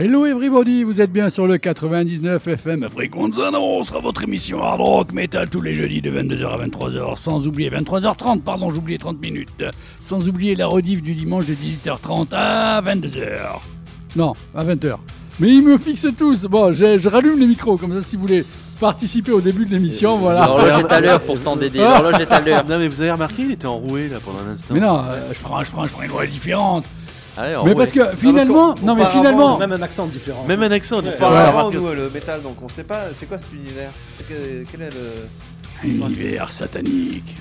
Hello everybody, vous êtes bien sur le 99 FM Fréquenza on sera votre émission hard rock metal tous les jeudis de 22h à 23h, sans oublier 23h30, pardon, j'oubliais 30 minutes, sans oublier la rediff du dimanche de 18h30 à 22h. Non, à 20h. Mais ils me fixent tous. Bon, je, je rallume les micros comme ça si vous voulez participer au début de l'émission, voilà. L'horloge est à l'heure pourtant Dédé, l'horloge est à l'heure. Non mais vous avez remarqué, il était enroué là pendant un instant. Mais non, euh, je prends, je prends, je prends une voix différente. Allez, Mais parce que finalement, non mais finalement, Même un accent différent. Même un accent. avant, remarquer nous, euh, le métal, donc on sait pas, c'est quoi cet univers que- Quel est le. un univers satanique.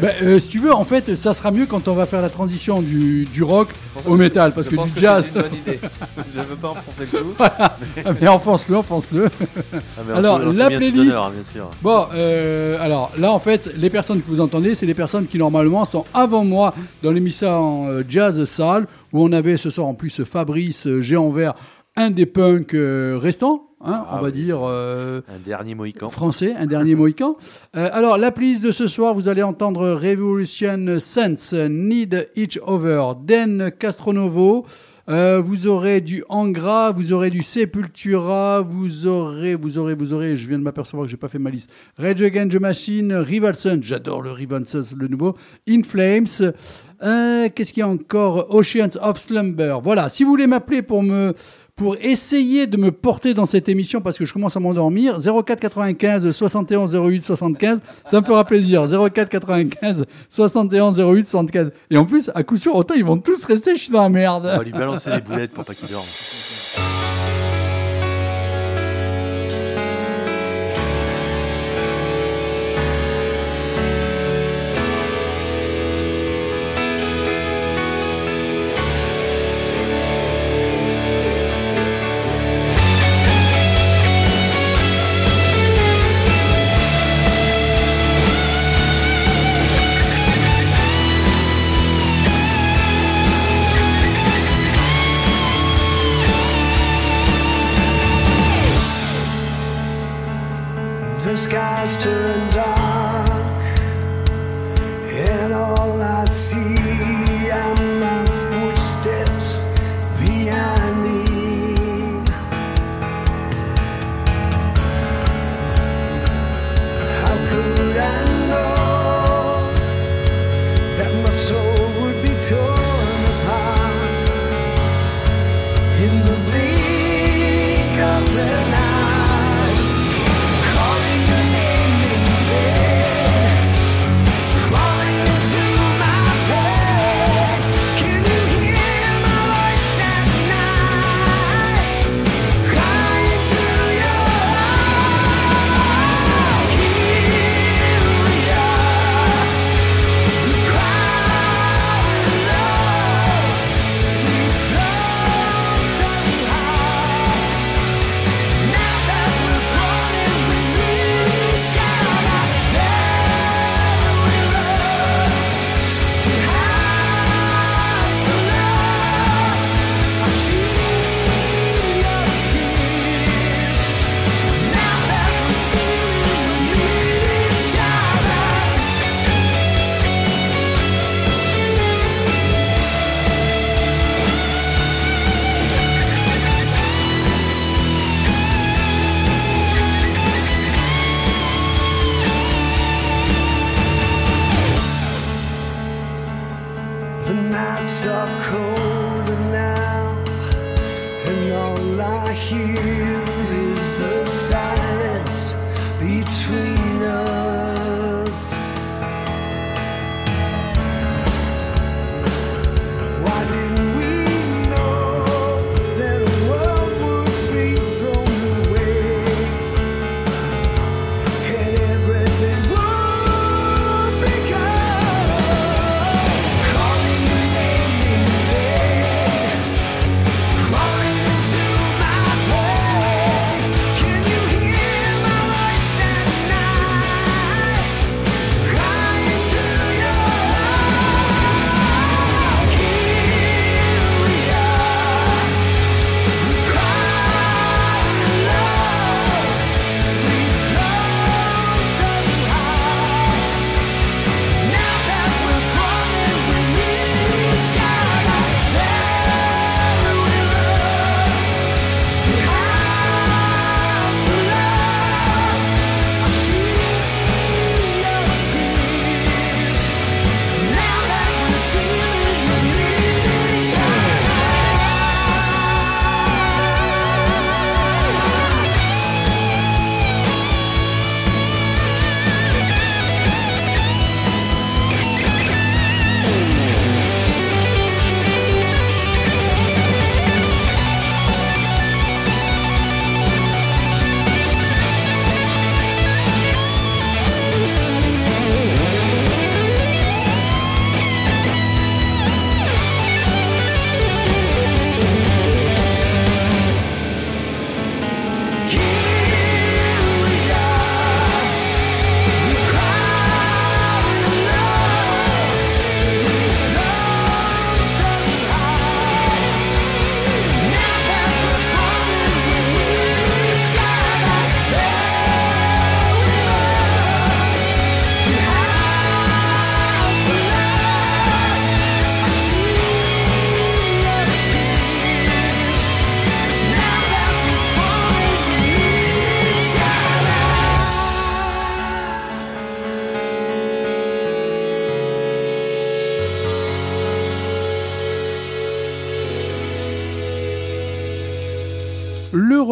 Ben, euh, si tu veux, en fait, ça sera mieux quand on va faire la transition du, du rock au que métal, je- parce je que pense du jazz. c'est une bonne idée. je veux pas enfoncer le clou. Ah, mais enfonce-le, enfonce-le. Ah, Alors, peut- la playlist- hein, bien sûr. Bon, euh, alors là, en fait, les personnes que vous entendez, c'est les personnes qui normalement sont avant moi dans l'émission euh, Jazz Salle, où on avait ce soir en plus Fabrice euh, Géant Vert, un des punks euh, restants, hein, Ah on va oui. dire. euh, Un dernier Mohican. français, un dernier Mohican. Euh, alors, la playlist de ce soir, vous allez entendre Revolution Sense, Need Each Other, Den Castronovo. Euh, vous aurez du Angra, vous aurez du Sepultura, vous aurez, vous aurez, vous aurez, je viens de m'apercevoir que j'ai pas fait ma liste. Rage Against the Machine, Rivalson, j'adore le Rivalson, le nouveau, In Flames, euh, qu'est-ce qu'il y a encore? Oceans of Slumber. Voilà, si vous voulez m'appeler pour me pour essayer de me porter dans cette émission parce que je commence à m'endormir. 04 95 71 08 75 ça me fera plaisir. 04 95 71 08 75 et en plus à coup sûr autant ils vont tous rester je suis dans la merde. On va lui balancer des boulettes pour pas qu'il dorme. The skies turn dark,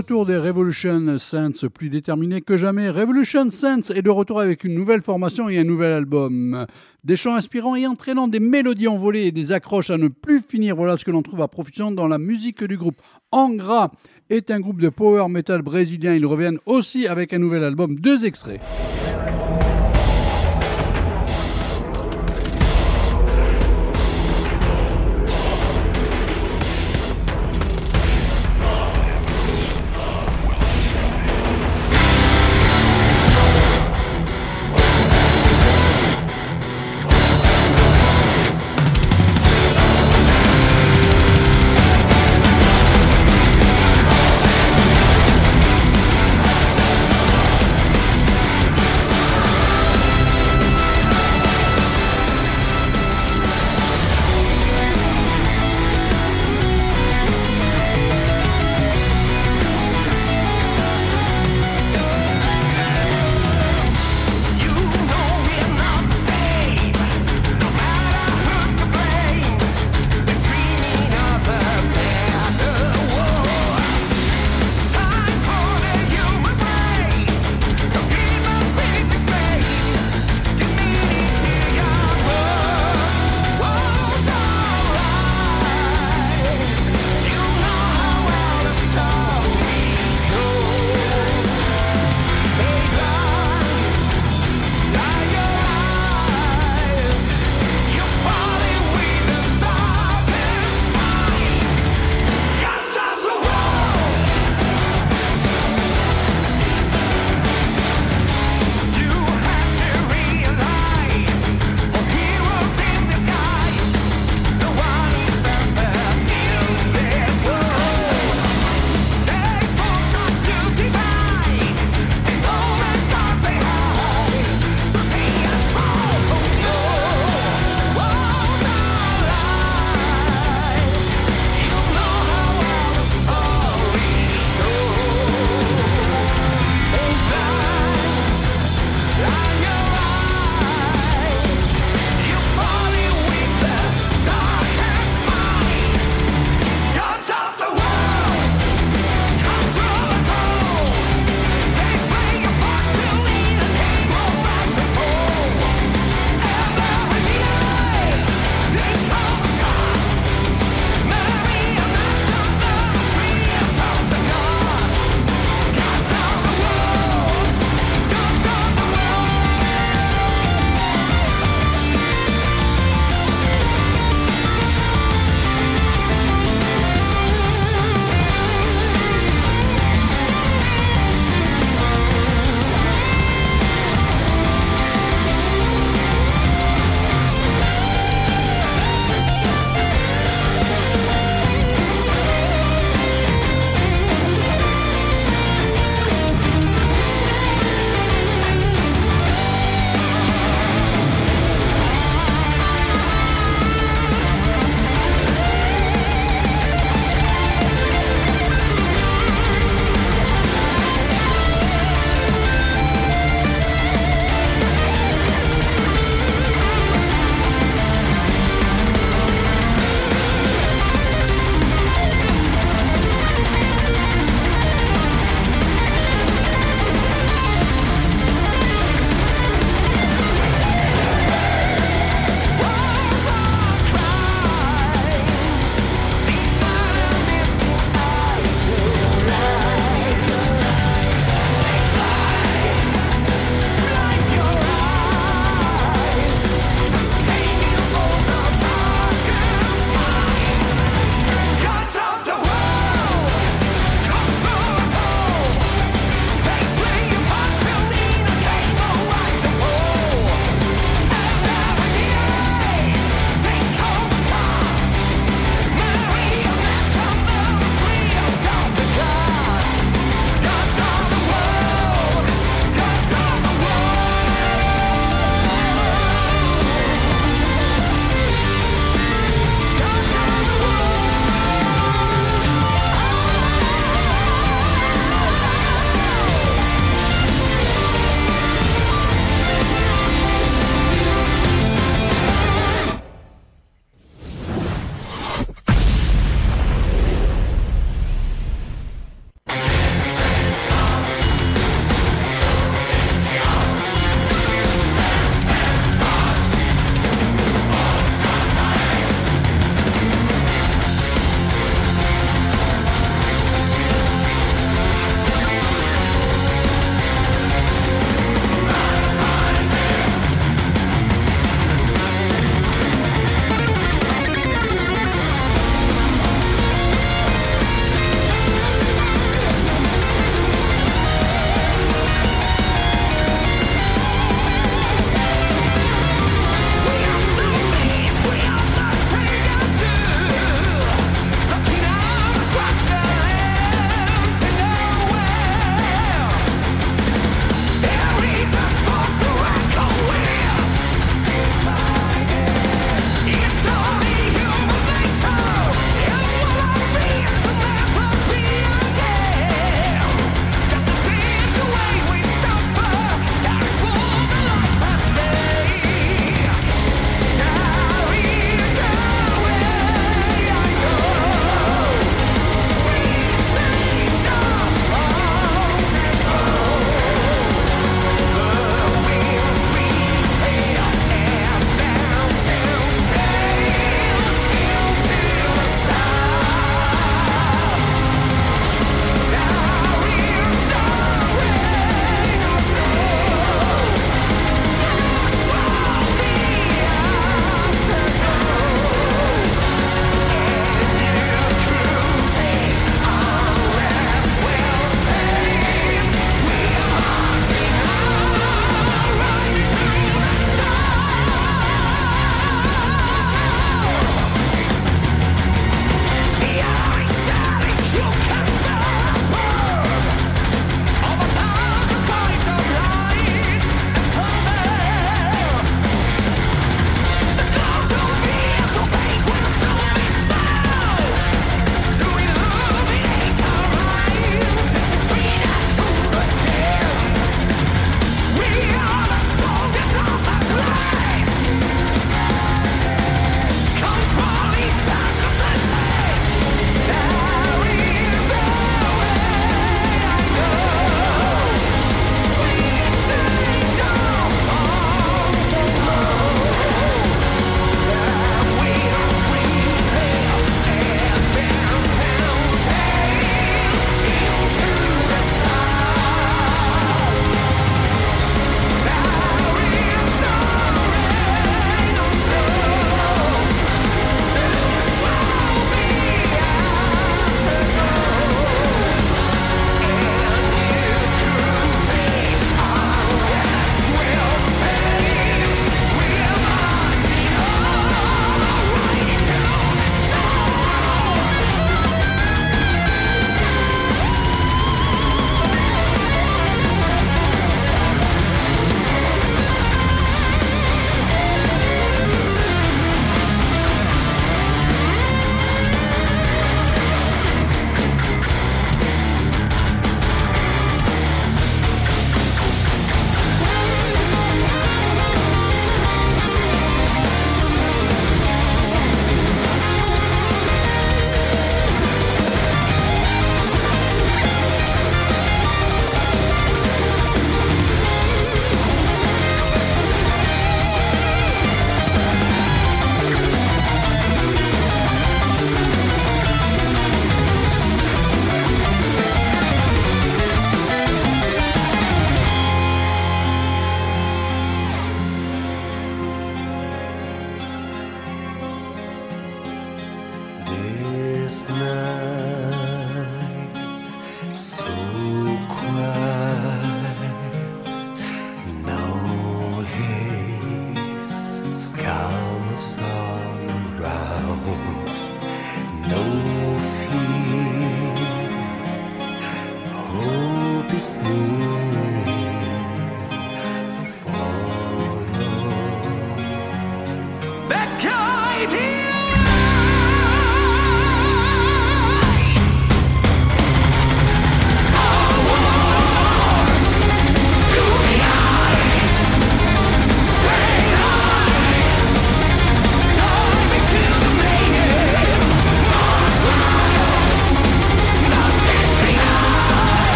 retour des Revolution Saints, plus déterminé que jamais. Revolution Saints est de retour avec une nouvelle formation et un nouvel album. Des chants inspirants et entraînant des mélodies envolées et des accroches à ne plus finir. Voilà ce que l'on trouve à profusion dans la musique du groupe. Angra est un groupe de power metal brésilien. Ils reviennent aussi avec un nouvel album. Deux extraits.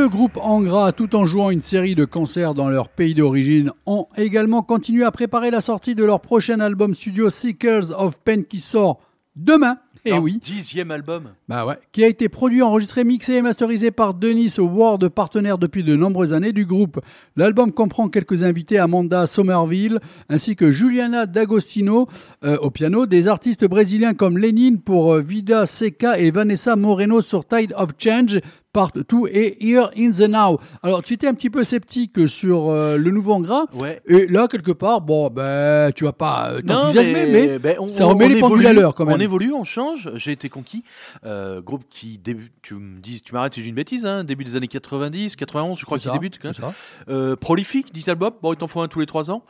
Le groupe Angra, tout en jouant une série de concerts dans leur pays d'origine, ont également continué à préparer la sortie de leur prochain album studio Seekers of Pain qui sort demain. Et Leur oui, Dixième album. bah ouais, qui a été produit, enregistré, mixé et masterisé par Denis Ward, partenaire depuis de nombreuses années du groupe. L'album comprend quelques invités, Amanda Somerville, ainsi que Juliana D'Agostino euh, au piano, des artistes brésiliens comme Lénine pour euh, Vida Seca et Vanessa Moreno sur Tide of Change. Part 2 et Here in the Now. Alors, tu étais un petit peu sceptique sur euh, le nouveau Angra. Ouais. Et là, quelque part, bon, ben, tu vas pas euh, t'enthousiasmer, mais, ben, on- ça on- remet on les pendules à l'heure quand même. On évolue, on change. J'ai été conquis. Euh, groupe qui débute, tu me dis, tu m'arrêtes si j'ai une bêtise, hein, début des années 90, 91, je crois qu'il débute. Euh, prolifique, 10 albums. Bon, ils t'en font un tous les 3 ans.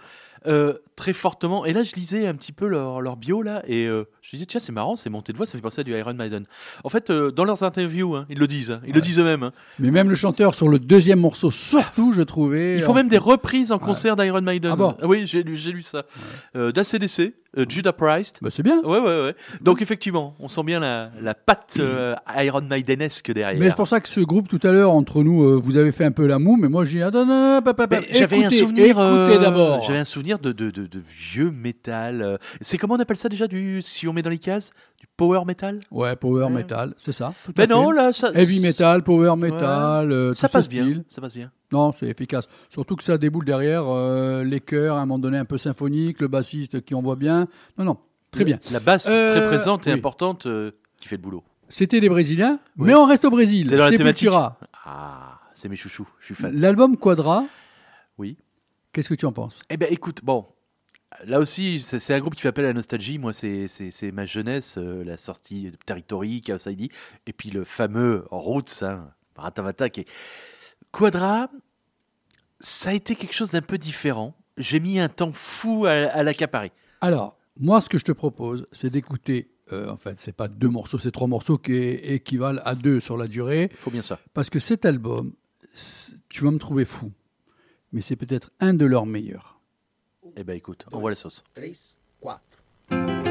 Euh, très fortement. Et là, je lisais un petit peu leur, leur bio là, et euh, je disais tiens, c'est marrant, c'est montée de voix, ça fait penser à du Iron Maiden. En fait, euh, dans leurs interviews, hein, ils le disent, hein, ils le disent eux-mêmes. hein. Mais même le chanteur sur le deuxième morceau, surtout, je trouvais. Ils font même des reprises en concert d'Iron Maiden. Ah bon? Oui, j'ai lu, ça. D'ACDC, euh, Judas Priest. Bah, c'est bien. Ouais, ouais, ouais. Donc, effectivement, on sent bien la, la patte euh, Iron Maidenesque derrière. Mais c'est pour ça que ce groupe, tout à l'heure, entre nous, euh, vous avez fait un peu la moue, mais moi, j'ai dit, ah, non, non, non, J'avais un écoutez, souvenir. Écoutez d'abord. J'avais un souvenir de, de, de, de vieux métal. euh. C'est comment on appelle ça déjà du, Si on met dans les cases Du power metal? Ouais, power Ouais. metal, c'est ça. à Ben non, là, ça. Heavy metal, power metal, euh, Ça tout ce passe bien. Ça passe bien. Non, c'est efficace. Surtout que ça déboule derrière euh, les chœurs, à un moment donné, un peu symphonique, le bassiste qui envoie bien. Non, non, très bien. La basse Euh, très présente et oui. importante euh, qui fait le boulot. C'était des Brésiliens, Oui. mais on reste au Brésil. T'es dans la thématique Sepultura. Ah, c'est mes chouchous. Je suis fan. L'album Quadra, Oui. Qu'est-ce que tu en penses? Eh ben, écoute, bon. Là aussi, c'est un groupe qui fait appel à la nostalgie. Moi, c'est- ma jeunesse, euh, la sortie de Territory, Chaos ID, et puis le fameux Roots, hein, Ratavata, qui est... Quadra, ça a été quelque chose d'un peu différent. J'ai mis un temps fou à, à l'accaparer. Alors, moi, ce que je te propose, c'est d'écouter. euh, en fait, c'est pas deux morceaux, c'est trois morceaux qui équivalent à deux sur la durée. Il faut bien ça. Parce que cet album, tu vas me trouver fou, mais c'est peut-être un de leurs meilleurs. Eh ben, écoute, on voit la sauce. Três, quatro. Três,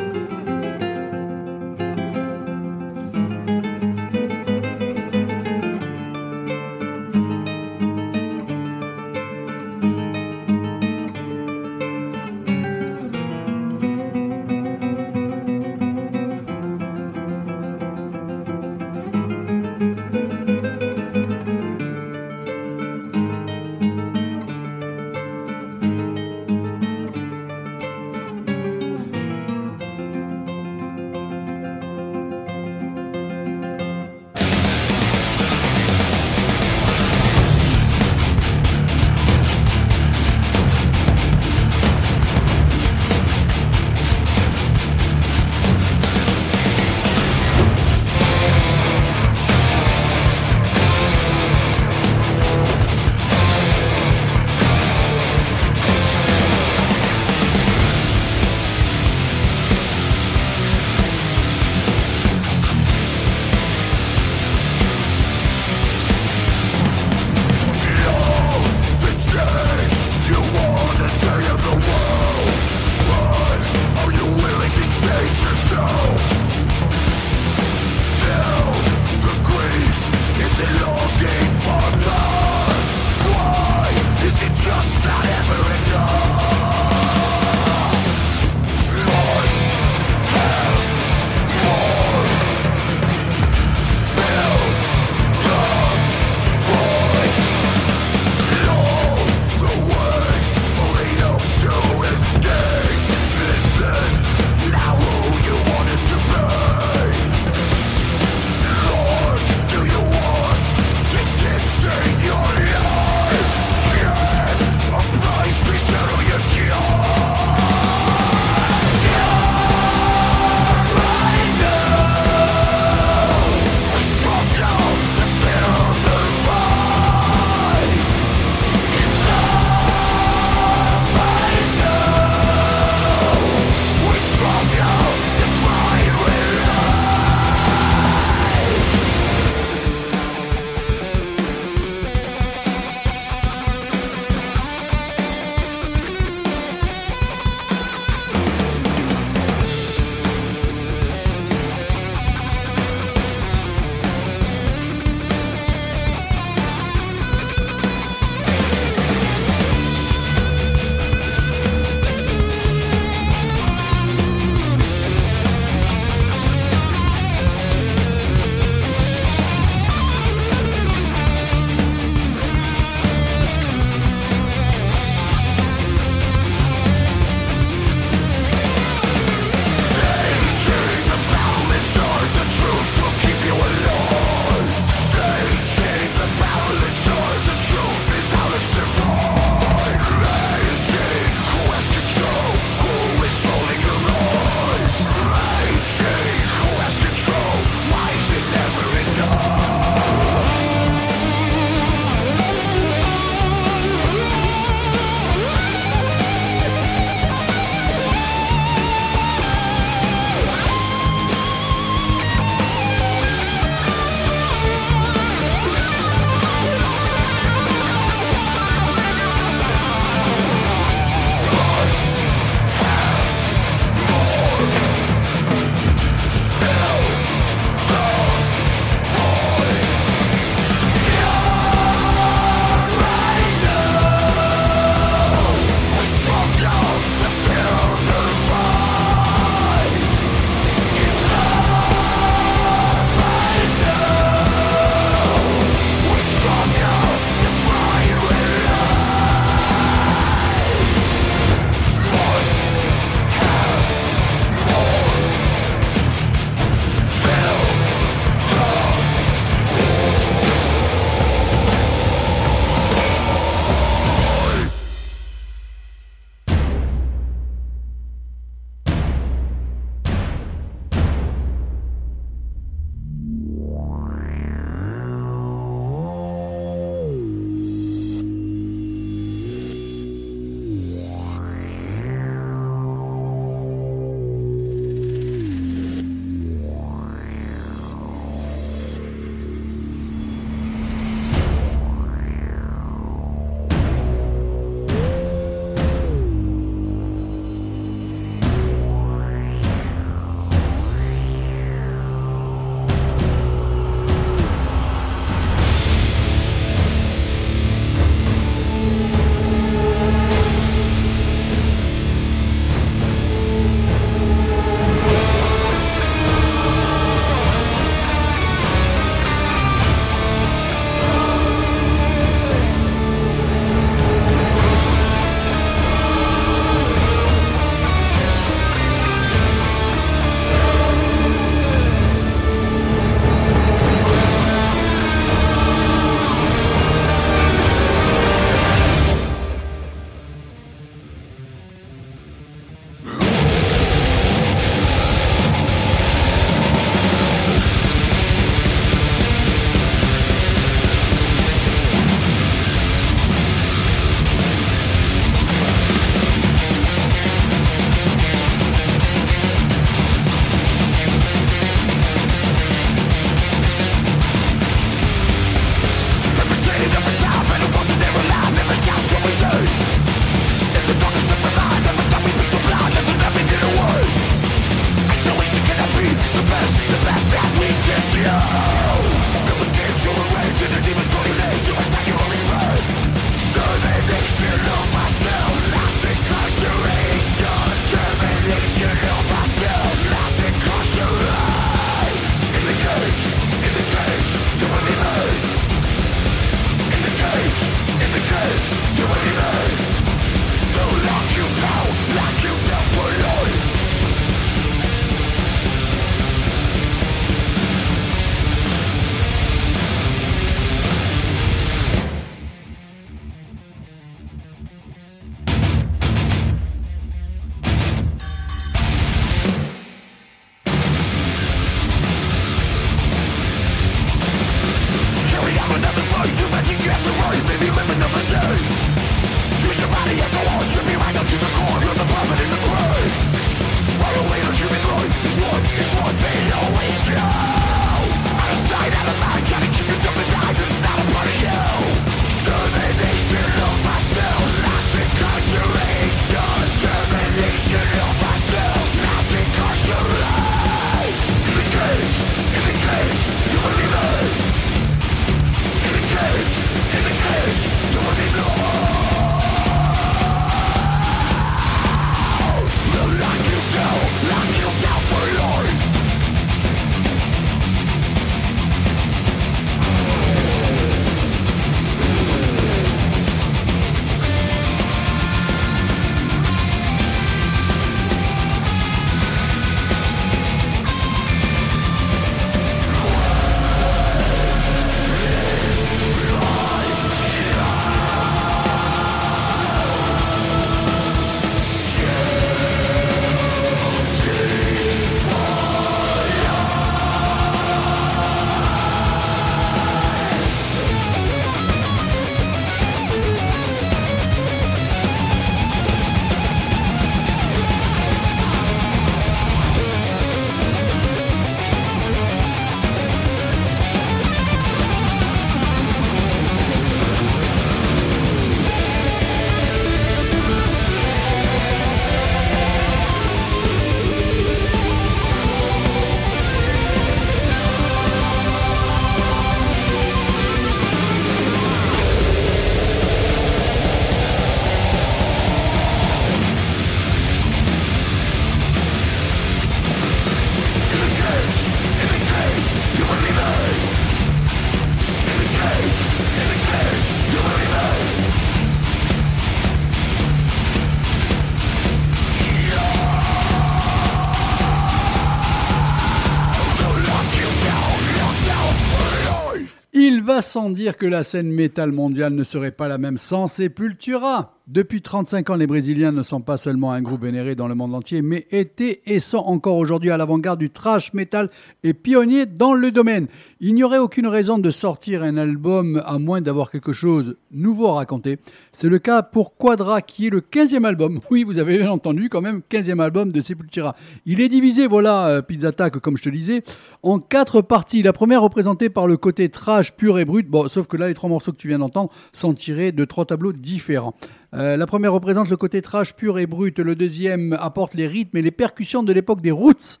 sans dire que la scène métal mondiale ne serait pas la même sans Sepultura. Depuis 35 ans, les Brésiliens ne sont pas seulement un groupe vénéré dans le monde entier, mais étaient et sont encore aujourd'hui à l'avant-garde du thrash metal et pionniers dans le domaine. Il n'y aurait aucune raison de sortir un album à moins d'avoir quelque chose nouveau à raconter. C'est le cas pour Quadra, qui est le 15e album. Oui, vous avez bien entendu, quand même, 15e album de Sepultura. Il est divisé, voilà, euh, Pizza Attack, comme je te disais, en quatre parties. La première représentée par le côté trash pur et brut, sauf que là, les trois morceaux que tu viens d'entendre sont tirés de trois tableaux différents. Euh, la première représente le côté trash pur et brut. Le deuxième apporte les rythmes et les percussions de l'époque des Roots.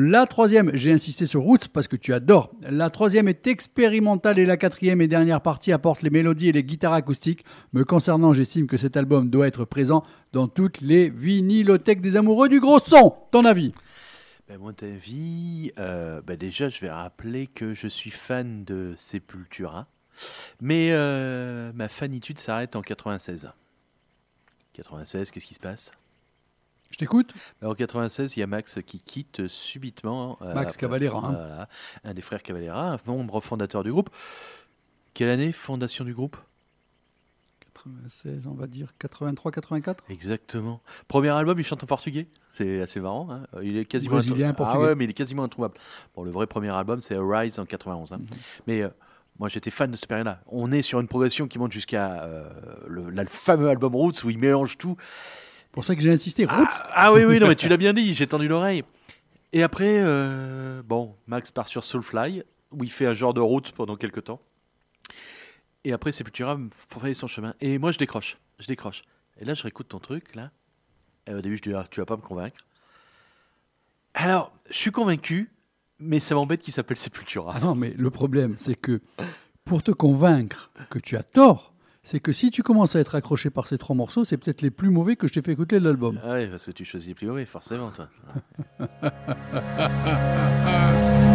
La troisième, j'ai insisté sur Roots parce que tu adores. La troisième est expérimentale et la quatrième et dernière partie apporte les mélodies et les guitares acoustiques. Me concernant, j'estime que cet album doit être présent dans toutes les vinylothèques des amoureux du gros son. Ton avis? Ben, mon avis, euh, ben déjà, je vais rappeler que je suis fan de Sepultura, mais euh, ma fanitude s'arrête en 96. 96, qu'est-ce qui se passe? Je t'écoute Ben, En 96, il y a Max qui quitte subitement. euh, Max Cavalera, hein. Voilà, un des frères Cavalera, un membre fondateur du groupe. Quelle année, fondation du groupe? 96, on va dire 83, 84 Exactement. Premier album, il chante en portugais. C'est assez marrant. hein. Il est quasiment Brésilien, Ah ouais, mais il est quasiment introuvable. Bon, le vrai premier album, c'est Rise en 91. Mhm. hein. Mais euh, moi, j'étais fan de cette période-là. On est sur une progression qui monte jusqu'à euh, le, fameux album Roots où il mélange tout. Pour ça que j'ai insisté. Ah, Roots ah oui, oui, non, mais tu l'as bien dit. J'ai tendu l'oreille. Et après, euh, bon, Max part sur Soulfly où il fait un genre de route pendant quelques temps. Et après, Sepultura fait son chemin. Et moi, je décroche. Je décroche. Et là, je réécoute ton truc, là. Et au début, je dis, ah, tu vas pas me convaincre. Alors, je suis convaincu, mais ça m'embête qu'il s'appelle Sepultura. Ah non, mais le problème, c'est que pour te convaincre que tu as tort, c'est que si tu commences à être accroché par ces trois morceaux, c'est peut-être les plus mauvais que je t'ai fait écouter de l'album. Ah ouais, parce que tu choisis les plus mauvais, forcément, toi.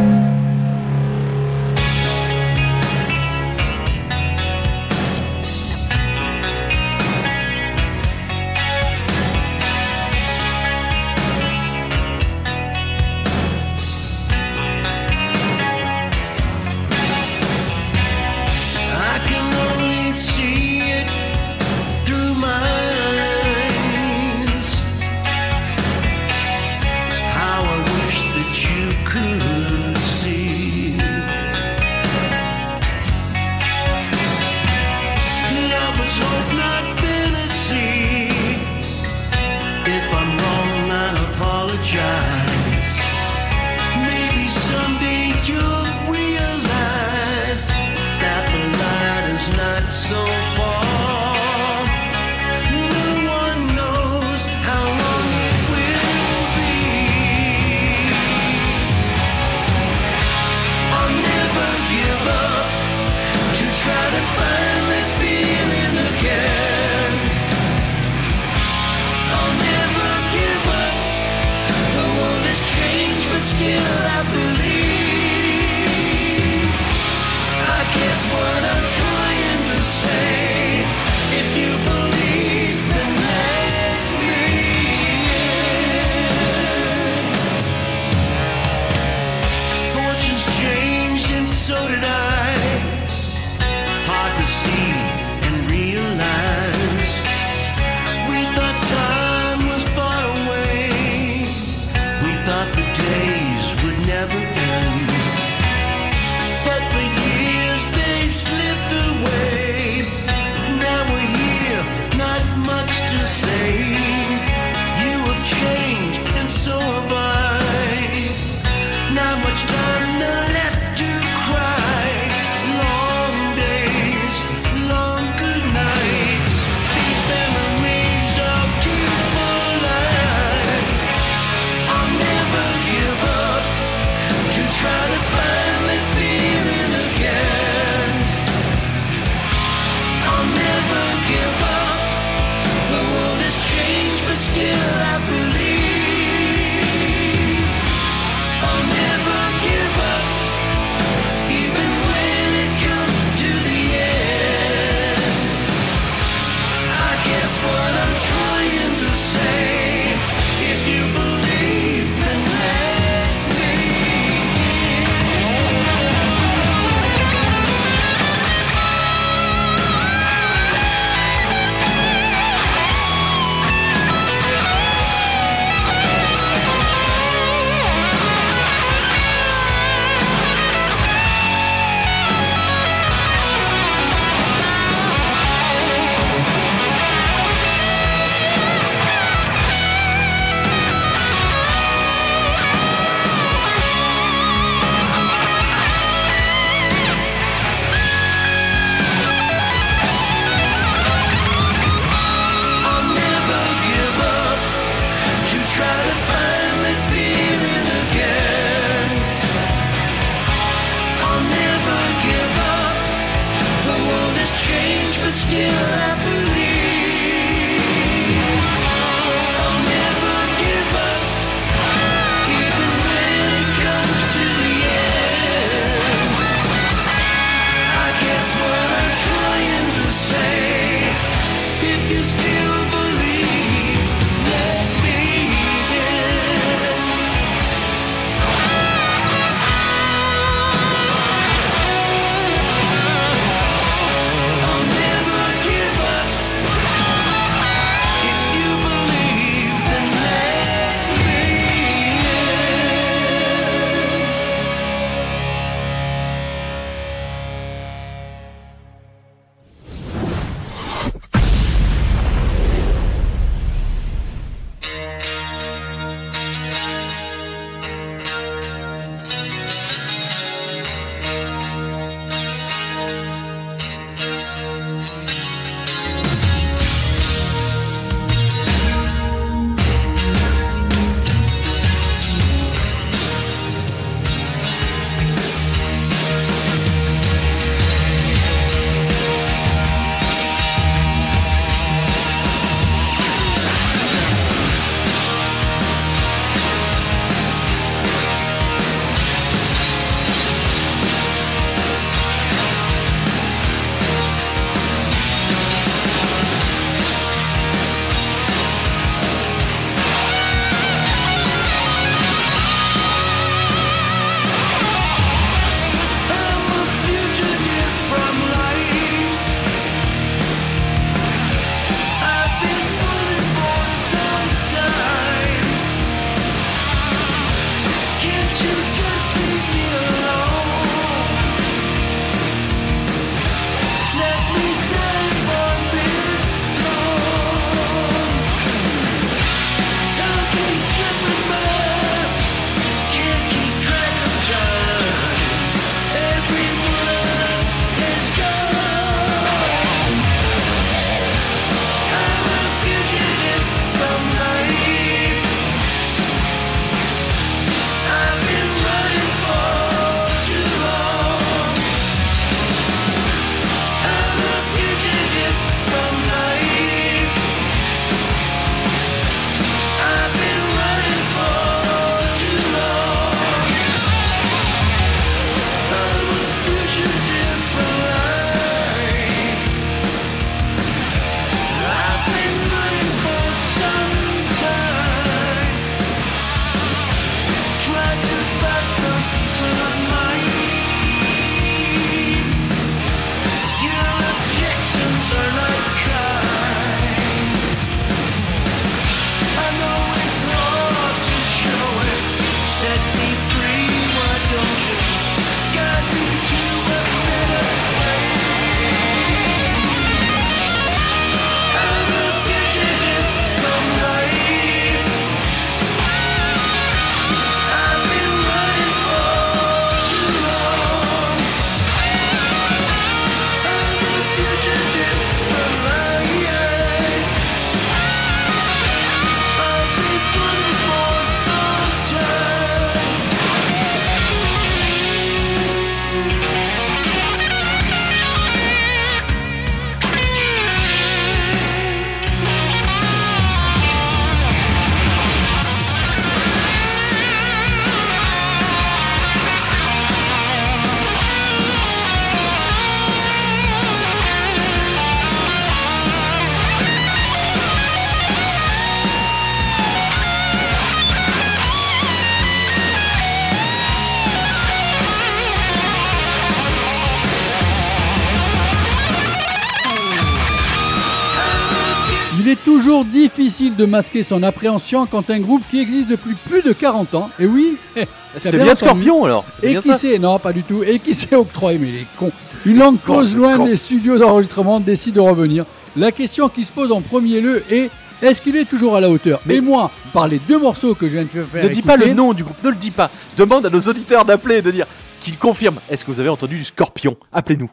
toujours difficile de masquer son appréhension quand un groupe qui existe depuis plus de 40 ans, et oui, t'as C'était bien. Scorpion alors. Et bien qui ça. s'est, non pas du tout, et qui s'est octroyé, mais il est con, une longue pause le loin con. des studios d'enregistrement décide de revenir. La question qui se pose en premier lieu est est-ce qu'il est toujours à la hauteur Mais- Et moi, par les deux morceaux que je viens de faire Ne dis pas le nom du groupe, ne le dis pas. Demande à nos auditeurs d'appeler et de dire qu'ils confirment. Est-ce que vous avez entendu du Scorpion? Appelez-nous.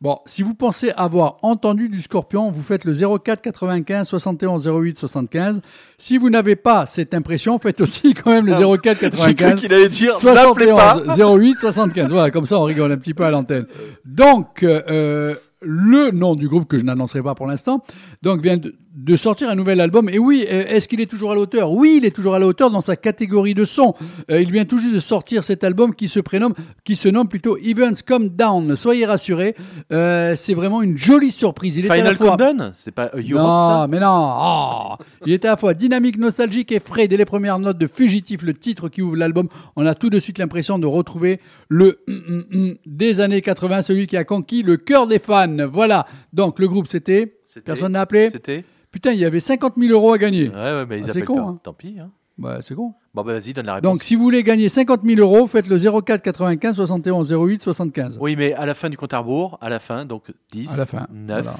Bon, si vous pensez avoir entendu du Scorpion, vous faites le 04 95 71 08 75. Si vous n'avez pas cette impression, faites aussi quand même le 04 J'ai cru 95 qu'il allait dire n'appelez pas. 71 08 75. Voilà, comme ça on rigole un petit peu à l'antenne. Donc, euh, le nom du groupe que je n'annoncerai pas pour l'instant, donc vient de, de sortir un nouvel album. Et oui, euh, est-ce qu'il est toujours à la hauteur? Oui, il est toujours à la hauteur dans sa catégorie de son. Euh, il vient tout juste de sortir cet album qui se prénomme, qui se nomme plutôt Events Come Down. Soyez rassurés, euh, c'est vraiment une jolie surprise. Il est Final fois- Countdown? C'est pas Europe non, ça? mais non. Oh. Il était à la fois dynamique, nostalgique et frais. Dès les premières notes de Fugitif, le titre qui ouvre l'album, on a tout de suite l'impression de retrouver le hum, hum, hum des années 80, celui qui a conquis le cœur des fans. Voilà. Donc le groupe c'était. C'était- Personne n'a appelé. C'était Putain, il y avait 50 000 euros à gagner. Ouais, ouais, mais ils Ah, c'est appellent con, hein. Tant pis. Hein. Bah, c'est con. Bon, bah vas-y, donne la réponse. Donc si vous voulez gagner 50 000 euros, faites le 04 95 71 08 75. Oui, mais à la fin du compte à rebours, à la fin, donc 10, À la fin, 9, voilà.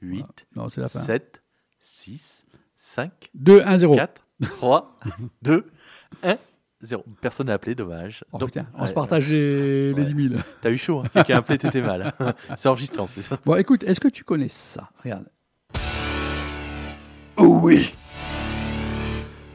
8, Non, c'est la fin. 7, 6, 5, 2 1 0. 4, 3, 2, 1, 0. Personne n'a appelé, dommage. Oh Donc, putain, on ouais, se partage les, les Ouais. 10 000. T'as eu chaud, hein. quelqu'un a appelé, t'étais mal. C'est enregistré en plus. Bon, écoute, est-ce que tu connais ça Regarde. Oui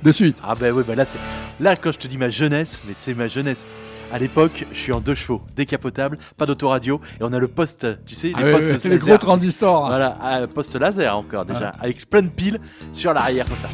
De suite. Ah ben oui, bah là, c'est... là quand je te dis ma jeunesse, mais c'est ma jeunesse. À l'époque, je suis en deux chevaux, décapotable, pas d'autoradio, et on a le poste, tu sais, les Ah ouais, postes les laser. gros transistors. Voilà, ah, poste laser encore déjà, avec plein de piles sur l'arrière comme ça.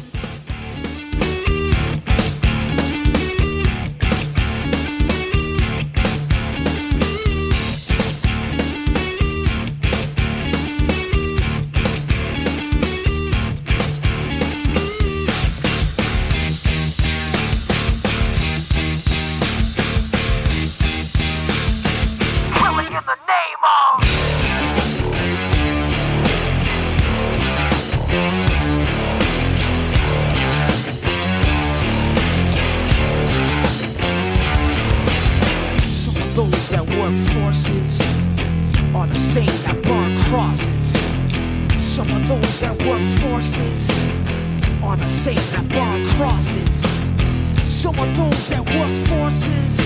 Of those that work forces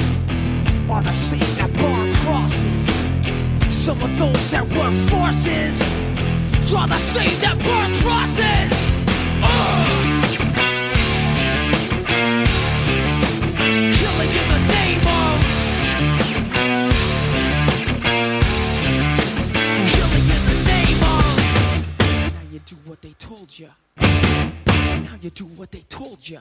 are the same that burn crosses. Some of those that work forces are the same that burn crosses. Uh! Killing in the name of Killing in the name of. Now you do what they told ya. Now you do what they told ya.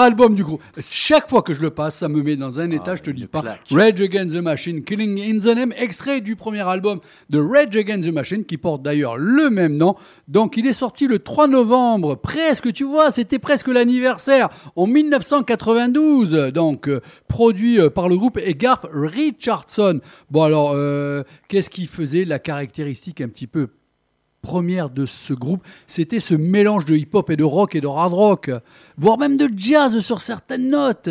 Album du groupe. Chaque fois que je le passe, ça me met dans un état, je te dis pas. Rage Against the Machine, Killing in the Name, extrait du premier album de Rage Against the Machine, qui porte d'ailleurs le même nom. Donc il est sorti le 3 novembre, presque, tu vois, c'était presque l'anniversaire, en 1992. Donc euh, produit euh, par le groupe et Garth Richardson. Bon alors, euh, qu'est-ce qui faisait la caractéristique un petit peu première de ce groupe, c'était ce mélange de hip-hop et de rock et de hard rock, voire même de jazz sur certaines notes.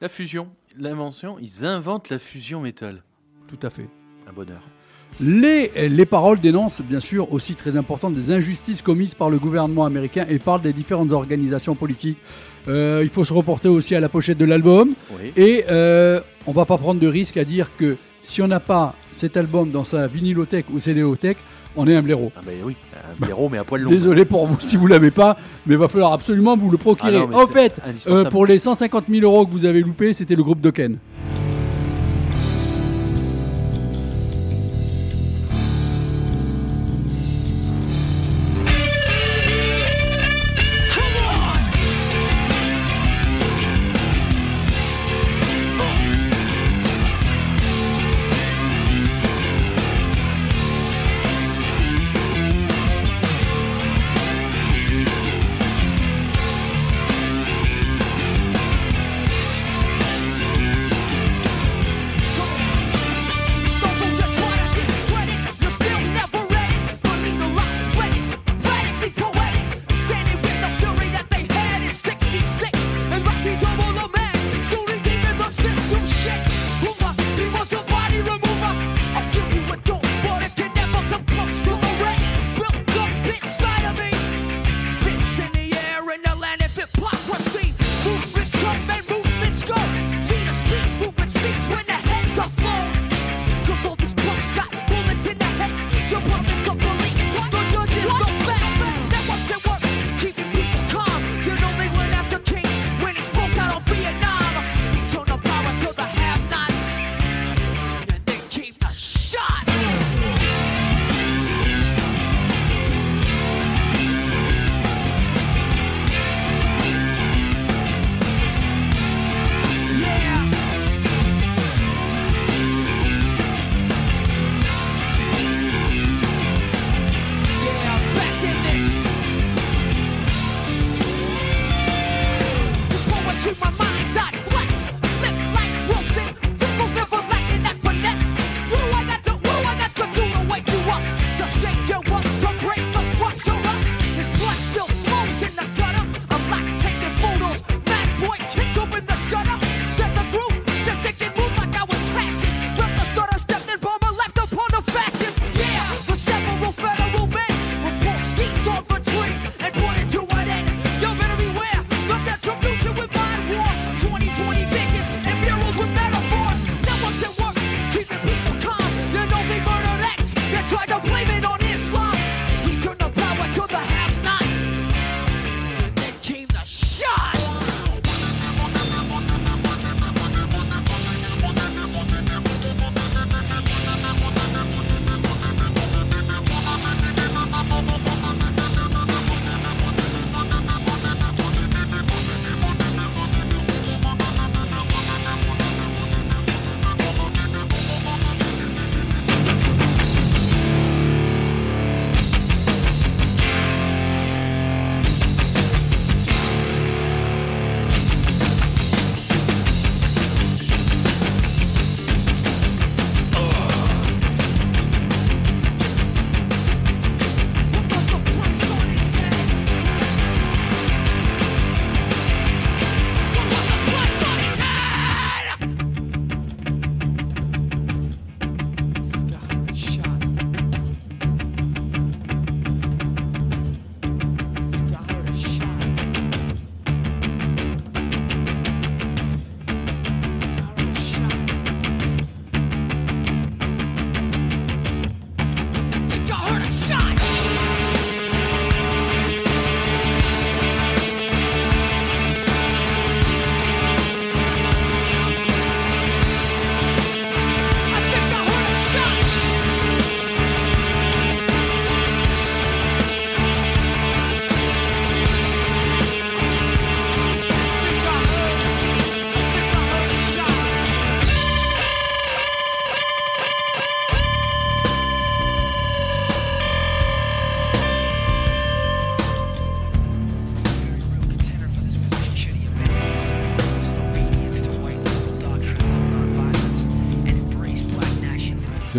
La fusion, l'invention, ils inventent la fusion métal. Tout à fait. Un bonheur. Les, les paroles dénoncent bien sûr aussi très importantes des injustices commises par le gouvernement américain et parlent des différentes organisations politiques. Euh, il faut se reporter aussi à la pochette de l'album Oui. et euh, on va pas prendre de risque à dire que si on n'a pas cet album dans sa vinylothèque ou CDothèque, on est un blaireau. Ah ben oui, un blaireau mais à poil long. Désolé pour vous si vous l'avez pas, mais il va falloir absolument vous le procurer. Ah non, en fait, euh, pour les 150 000 euros que vous avez loupés, c'était le groupe Dokken.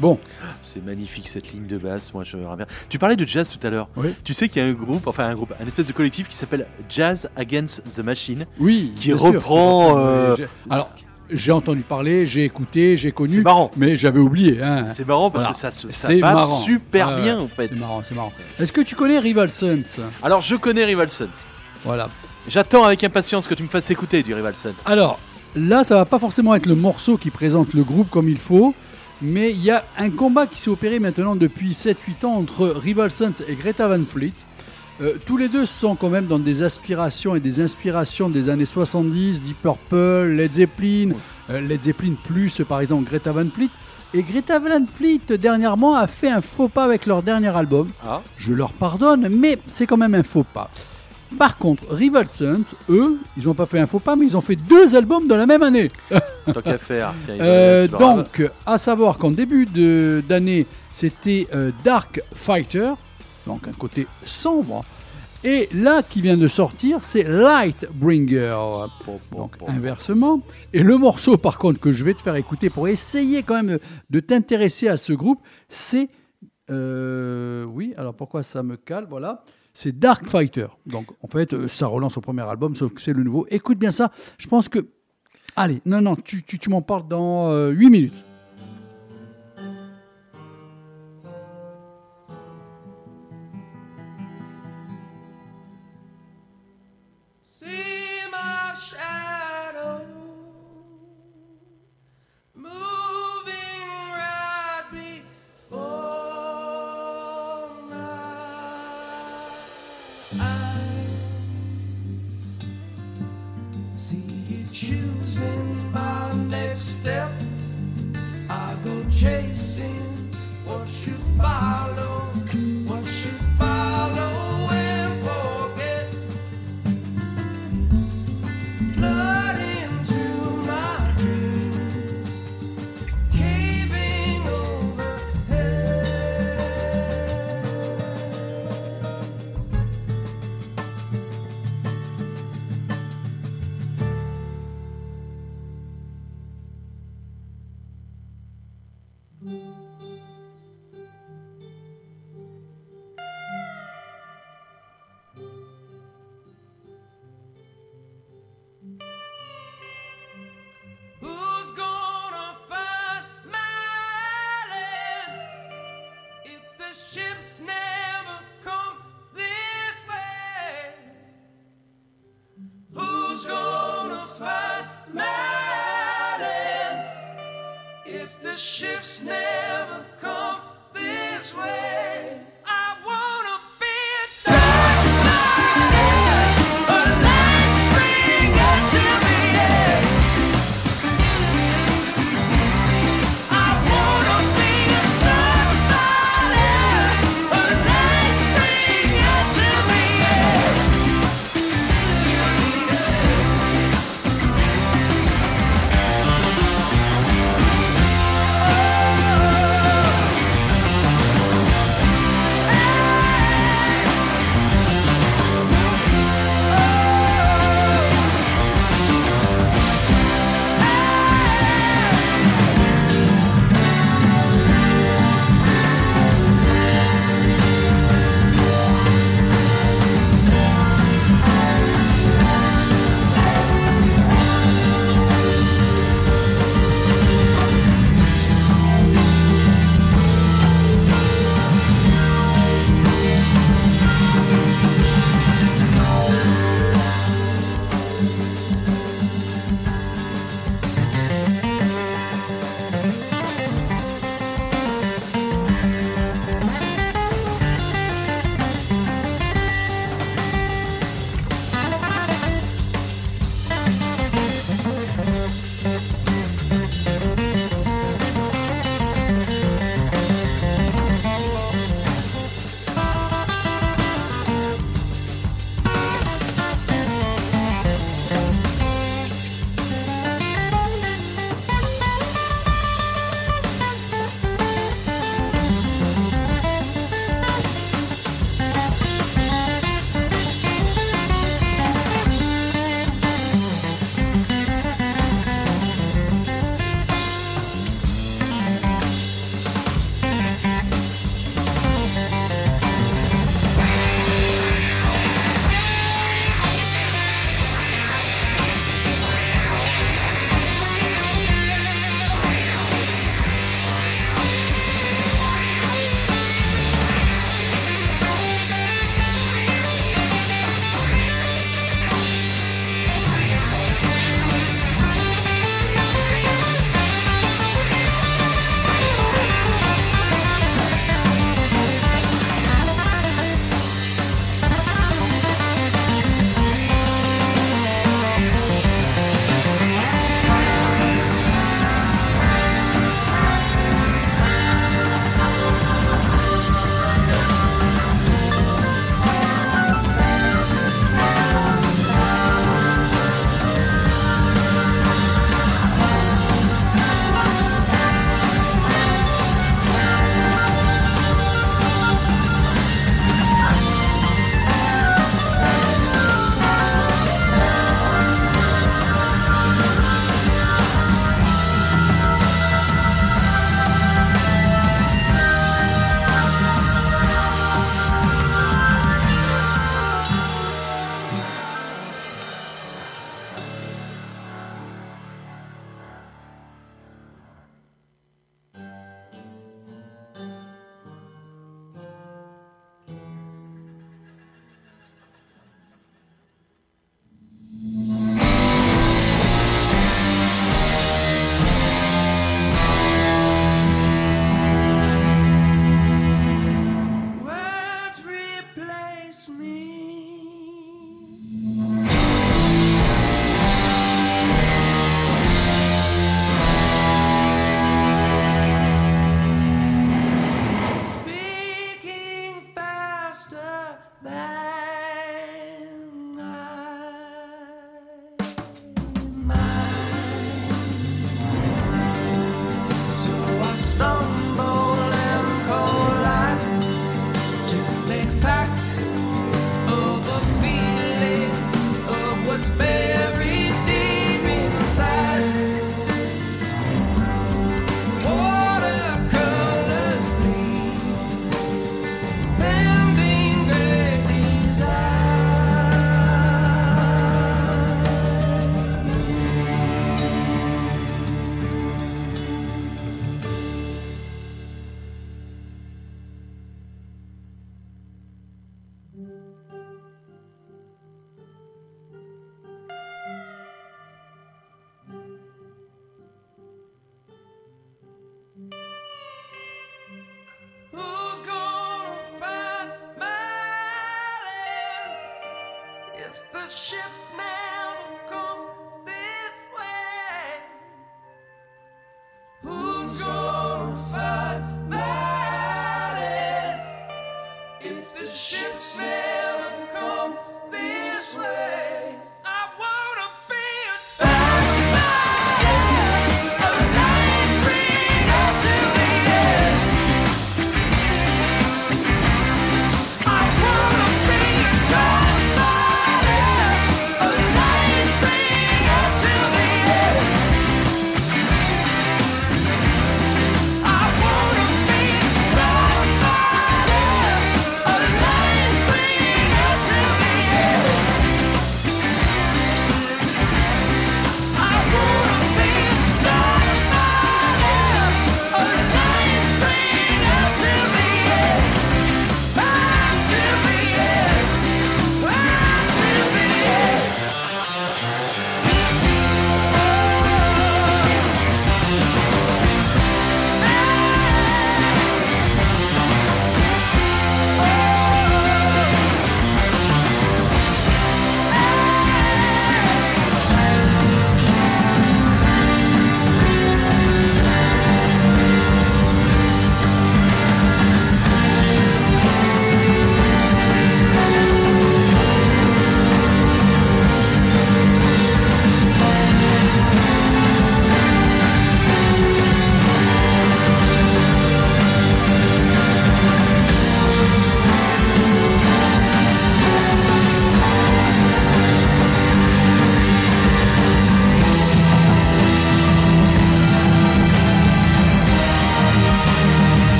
Bon. C'est magnifique cette ligne de basse, moi je reviens. Tu parlais de jazz tout à l'heure. Oui. Tu sais qu'il y a un groupe, enfin un groupe, un espèce de collectif qui s'appelle Jazz Against the Machine. Oui. Qui reprend, euh, Alors, j'ai entendu parler, j'ai écouté, j'ai C'est connu, marrant. mais j'avais oublié. Hein. C'est marrant parce Voilà. que ça, se- ça C'est marrant. super bien en fait. C'est marrant, c'est marrant. Est-ce que tu connais Rival Sons? Alors je connais Rival Sons. Voilà. J'attends avec impatience que tu me fasses écouter du Rival Sons. Alors, là, ça va pas forcément être le morceau qui présente le groupe comme il faut, mais il y a un combat qui s'est opéré maintenant depuis 7-8 ans entre Rival Sons et Greta Van Fleet. Euh, tous les deux sont quand même dans des aspirations et des inspirations des années 70, Deep Purple, Led Zeppelin, euh, Led Zeppelin plus par exemple Greta Van Fleet. Et Greta Van Fleet dernièrement a fait un faux pas avec leur dernier album. Ah. Je leur pardonne, mais c'est quand même un faux pas. Par contre, Rival Sons, eux, ils n'ont pas fait un faux pas, mais ils ont fait deux albums dans la même année. Tant qu'à faire. Euh, donc, à savoir qu'en début d'année, c'était euh, Dark Fighter, donc un côté sombre. Et là, qui vient de sortir, c'est Lightbringer. Donc, inversement. Et le morceau, par contre, que je vais te faire écouter pour essayer quand même de t'intéresser à ce groupe, c'est. euh, oui, alors pourquoi ça me cale Voilà. C'est Dark Fighter. Donc, en fait, euh, ça relance au premier album, sauf que c'est le nouveau. Écoute bien ça. Je pense que. Allez, non, non, tu, m'en parles dans 8 minutes. Ships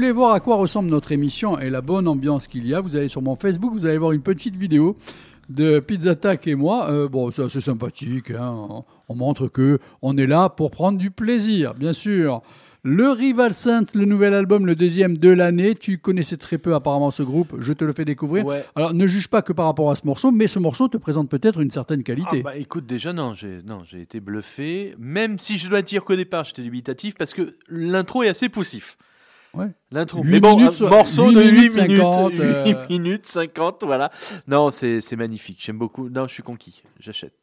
voulez voir à quoi ressemble notre émission et la bonne ambiance qu'il y a, vous allez sur mon Facebook, vous allez voir une petite vidéo de Pizza Tac et moi. Euh, bon, c'est assez sympathique. hein. On, on montre que on est là pour prendre du plaisir, bien sûr. Le Rival Saints, le nouvel album, le deuxième de l'année. Tu connaissais très peu apparemment ce groupe. Je te le fais découvrir. Ouais. Alors, ne juge pas que par rapport à ce morceau, mais ce morceau te présente peut-être une certaine Ah qualité. bah écoute, déjà, non, j'ai non, j'ai été bluffé. Même si je dois dire qu'au départ, j'étais dubitatif parce que l'intro est assez poussif. Ouais. L'intro. Mais bon, minutes, un morceau huit de 8 minutes minutes. 50, 8 euh. minutes 50, voilà. Non, c'est c'est magnifique. J'aime beaucoup. Non, je suis conquis. J'achète.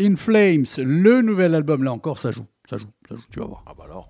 In Flames, le nouvel album, là encore, ça joue. Ça joue, ça joue, tu vas voir. Ah bah alors.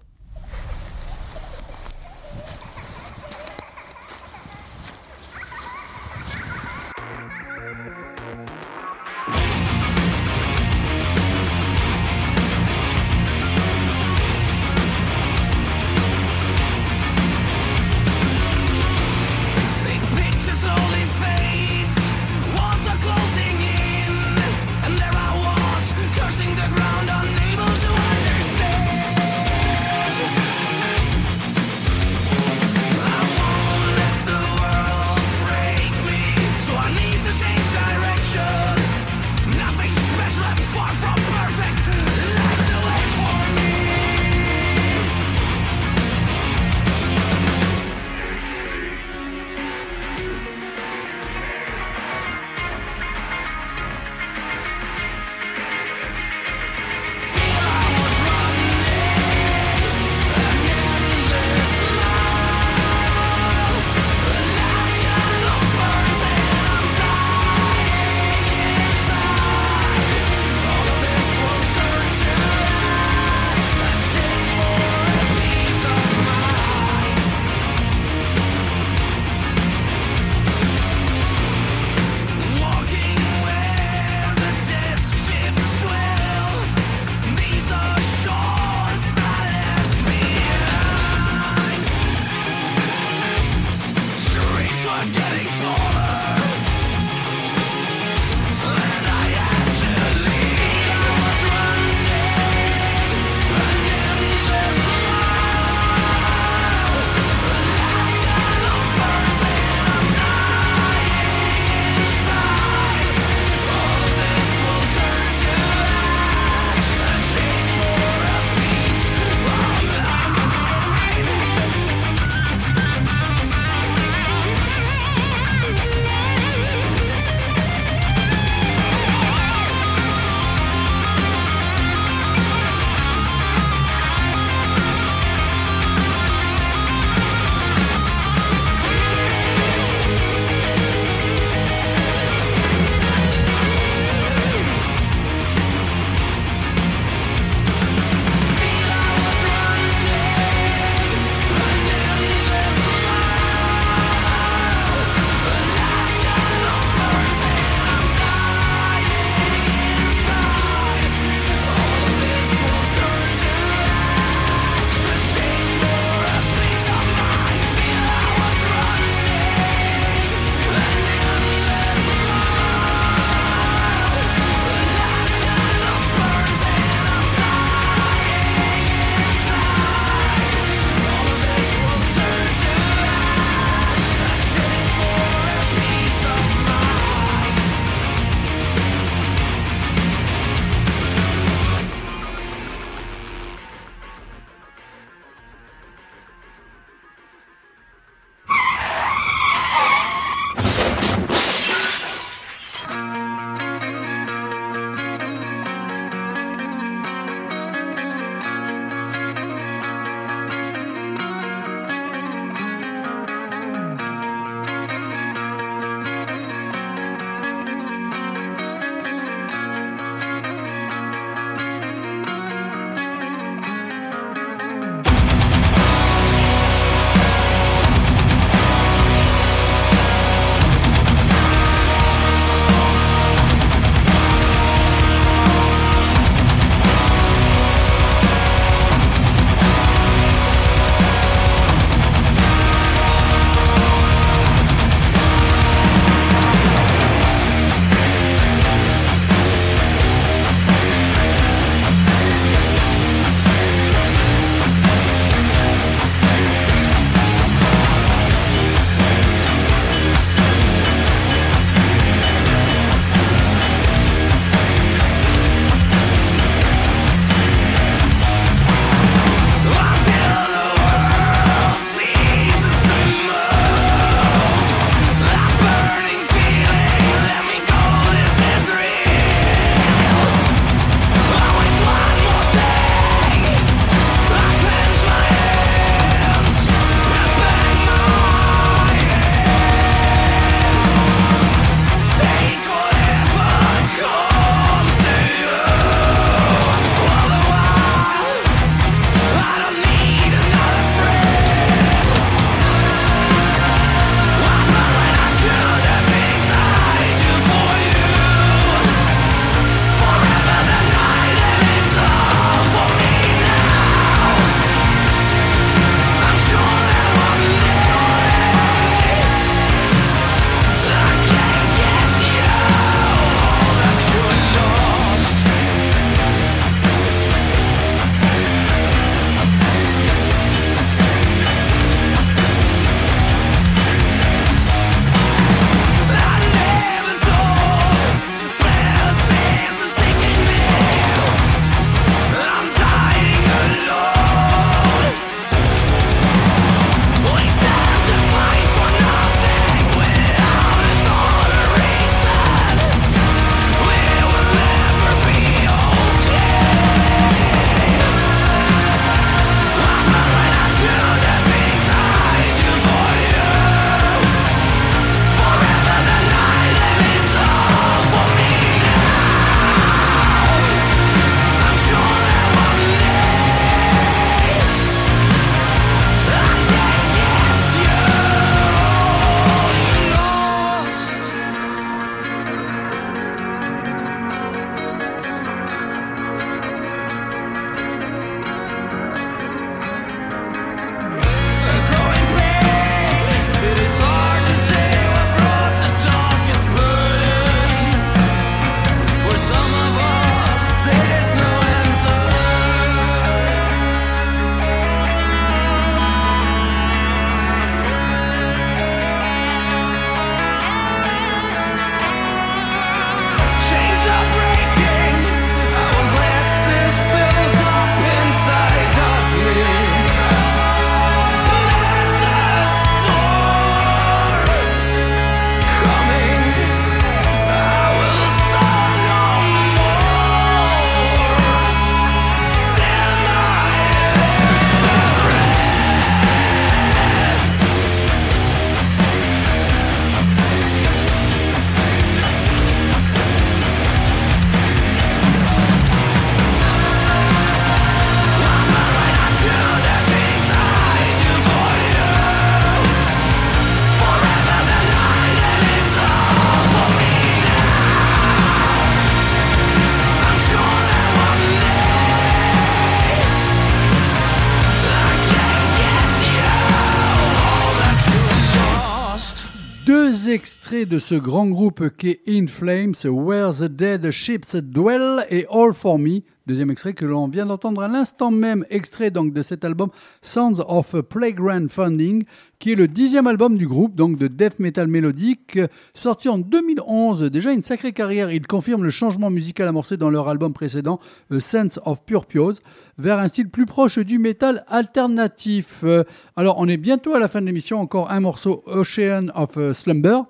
De ce grand groupe qui est In Flames, Where the Dead Ships Dwell et All For Me. Deuxième extrait que l'on vient d'entendre à l'instant même, extrait donc de cet album Sounds of Playground Funding, qui est le dixième album du groupe, donc de death metal mélodique, sorti en 2011. Déjà une sacrée carrière, ils confirment le changement musical amorcé dans leur album précédent, A Sense of Purpose, vers un style plus proche du métal alternatif. Euh, alors on est bientôt à la fin de l'émission, encore un morceau, Ocean of euh, Slumber.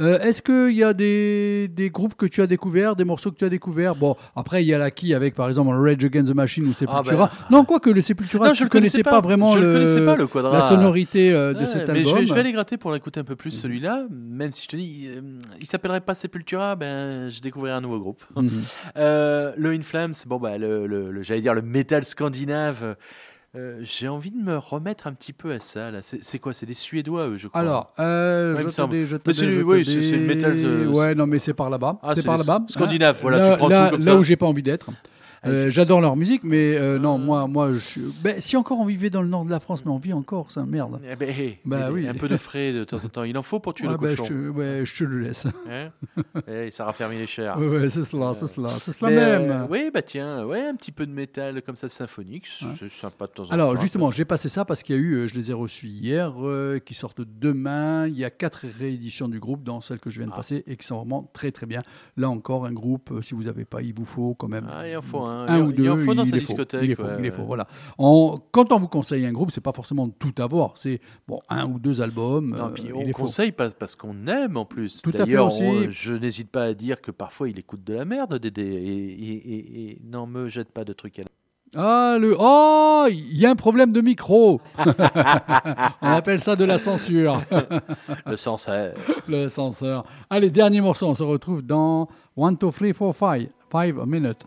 Euh, Est-ce qu'il y a des, des groupes que tu as découverts, des morceaux que tu as découverts? Bon, après, il y a l'acquis avec, par exemple, Rage Against the Machine ou Sepultura. Ah, Non, quoique le Sepultura, Non, je ne le connaissais pas, pas. vraiment Je le connaissais pas, le Quadra. la sonorité euh, de cet mais album. Je vais, je vais aller gratter pour l'écouter un peu plus celui-là, même si je te dis, euh, il s'appellerait pas Sepultura, ben je découvrirai un nouveau groupe. Mhm. Euh, le In Flames, bon bah le, le- le- j'allais dire le métal scandinave. Euh, J'ai envie de me remettre un petit peu à ça. là. C'est quoi? C'est des Suédois, eux, je crois. Alors, euh, Ouais, je te dis, je te dis, oui, c'est- le métal de- Ouais, non, mais c'est par là-bas. Ah, c'est par là-bas. Scandinaves, Hein. voilà, là, tu prends là, tout comme là ça. où j'ai pas envie d'être. Ah, Euh, J'adore leur musique, mais euh, non, moi, moi, je... ben, si encore on vivait dans le nord de la France, mais on vit encore, ça, merde. Eh ben, hey, Bah eh, oui. Un peu de frais de temps en temps. Il en faut pour tuer Ouais, le ben, je, cochon. te, ouais, je te le laisse. Hein Eh, ça raffermit les chairs. Ouais, c'est cela, c'est cela, c'est cela même. euh, oui, bah tiens, ouais, un petit peu de métal comme ça symphonique, c'est sympa de temps en temps. Alors justement, j'ai passé ça parce qu'il y a eu, euh, je les ai reçus hier, euh, qui sortent demain. Il y a quatre rééditions du groupe dans celle que je viens de Ah. passer et qui sont vraiment très très bien. Là encore, un groupe, euh, si vous n'avez pas, il vous faut quand même Ah, il en faut un. Un Il ou deux. Il en faut dans il sa discothèque. Il est faux, ouais, il est ouais. faux, voilà. En- quand on vous conseille un groupe, c'est pas forcément tout avoir. C'est bon, un ou deux albums. Non, euh, puis il on est faux. conseille pas parce qu'on aime en plus. Tout à fait aussi. on- je n'hésite pas à dire que parfois il écoute de la merde, Dédé. Et, et, et- et non, me jette pas de trucs à la... Ah, le... Oh, il y a un problème de micro. on appelle ça de la censure. Le sens. euh, le censeur. Allez, dernier morceau, on se retrouve dans 1, 2, 3, 4, 5. 5 minutes.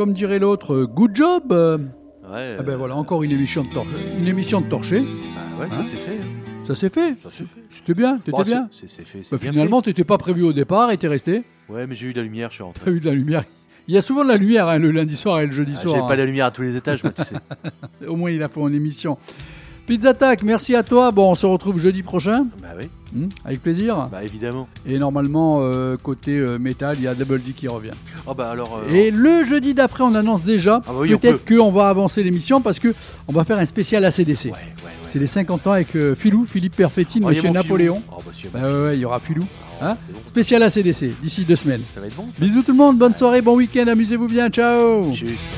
Comme dirait l'autre, euh, good job. euh. Ouais. Ah ben voilà, encore une émission de, tor- une émission de torché. bah ouais, ça Hein fait. hein. Ça s'est fait. Ça s'est fait. C'était bien, t'étais Bon, bien. C'est fait. Bah, bien finalement, t'étais pas prévu au départ et t'es resté. fait. Ouais, mais j'ai eu de la lumière, je suis rentré. T'as eu de la lumière. Il y a souvent de la lumière hein, le lundi soir et le jeudi Ah, soir. J'ai hein. pas la lumière à tous les étages, moi, tu sais. Au moins, il a fait en émission. Pizza Tac, merci à toi. Bon, on se retrouve jeudi prochain, bah oui, hmm, avec plaisir. bah évidemment. Et normalement, euh, côté euh, métal, il y a Double D qui revient. Oh bah alors. euh, Et le jeudi d'après, on annonce déjà. Ah bah oui, Peut-être peut. qu'on va avancer l'émission parce que on va faire un spécial ACDC. Ouais, ouais, ouais. C'est les 50 ans avec Philou, Philippe Perfettine, Oh, Monsieur mon Napoléon. Oh si, il y a Bah il y aura Philou. Oh, Hein bon. Spécial ACDC d'ici deux semaines. Ça va être bon. ça. Bisous tout le monde, bonne soirée, bon week-end, amusez-vous bien, ciao Tchuss.